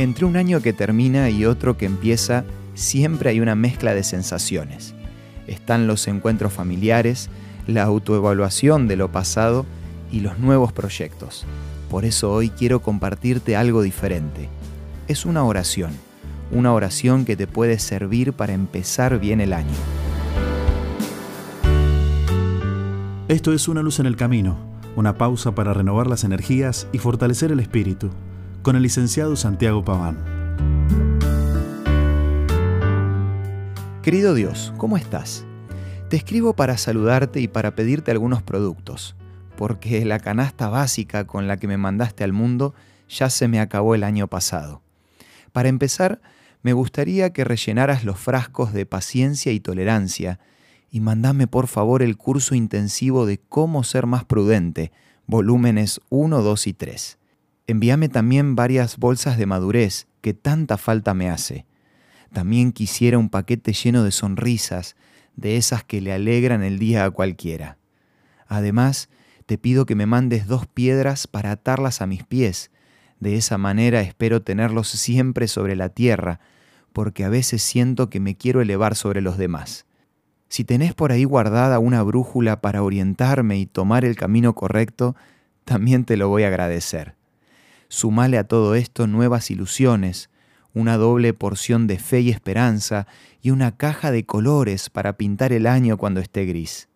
Entre un año que termina y otro que empieza, siempre hay una mezcla de sensaciones. Están los encuentros familiares, la autoevaluación de lo pasado y los nuevos proyectos. Por eso hoy quiero compartirte algo diferente. Es una oración, una oración que te puede servir para empezar bien el año. Esto es Una luz en el camino, una pausa para renovar las energías y fortalecer el espíritu con el licenciado Santiago Paván. Querido Dios, ¿cómo estás? Te escribo para saludarte y para pedirte algunos productos, porque la canasta básica con la que me mandaste al mundo ya se me acabó el año pasado. Para empezar, me gustaría que rellenaras los frascos de paciencia y tolerancia y mandame por favor el curso intensivo de cómo ser más prudente, volúmenes 1, 2 y 3 envíame también varias bolsas de madurez que tanta falta me hace. También quisiera un paquete lleno de sonrisas, de esas que le alegran el día a cualquiera. Además, te pido que me mandes dos piedras para atarlas a mis pies. De esa manera espero tenerlos siempre sobre la tierra, porque a veces siento que me quiero elevar sobre los demás. Si tenés por ahí guardada una brújula para orientarme y tomar el camino correcto, también te lo voy a agradecer. Sumale a todo esto nuevas ilusiones, una doble porción de fe y esperanza y una caja de colores para pintar el año cuando esté gris.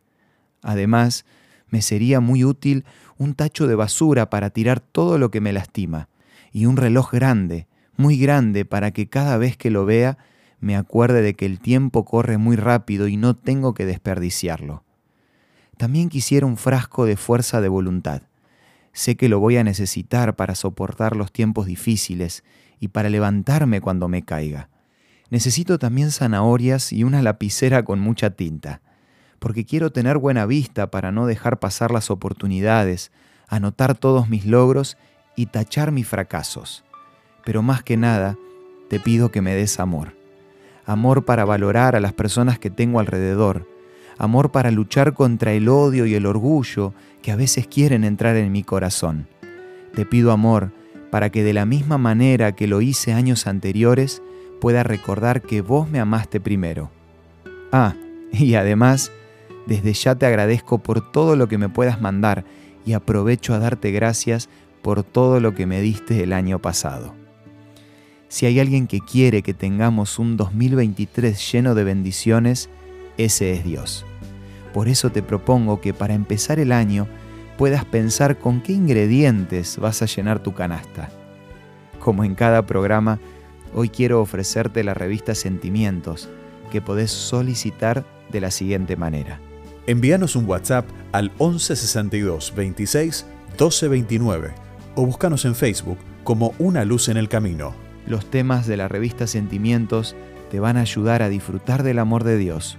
Además, me sería muy útil un tacho de basura para tirar todo lo que me lastima y un reloj grande, muy grande, para que cada vez que lo vea me acuerde de que el tiempo corre muy rápido y no tengo que desperdiciarlo. También quisiera un frasco de fuerza de voluntad Sé que lo voy a necesitar para soportar los tiempos difíciles y para levantarme cuando me caiga. Necesito también zanahorias y una lapicera con mucha tinta, porque quiero tener buena vista para no dejar pasar las oportunidades, anotar todos mis logros y tachar mis fracasos. Pero más que nada, te pido que me des amor. Amor para valorar a las personas que tengo alrededor, amor para luchar contra el odio y el orgullo que a veces quieren entrar en mi corazón. Te pido amor para que de la misma manera que lo hice años anteriores, pueda recordar que vos me amaste primero. Ah, y además, desde ya te agradezco por todo lo que me puedas mandar y aprovecho a darte gracias por todo lo que me diste el año pasado. Si hay alguien que quiere que tengamos un 2023 lleno de bendiciones, ese es Dios. Por eso te propongo que para empezar el año puedas pensar con qué ingredientes vas a llenar tu canasta. Como en cada programa, hoy quiero ofrecerte la revista Sentimientos, que podés solicitar de la siguiente manera. Envíanos un WhatsApp al 1162 26 1229 o búscanos en Facebook como Una Luz en el Camino. Los temas de la revista Sentimientos te van a ayudar a disfrutar del amor de Dios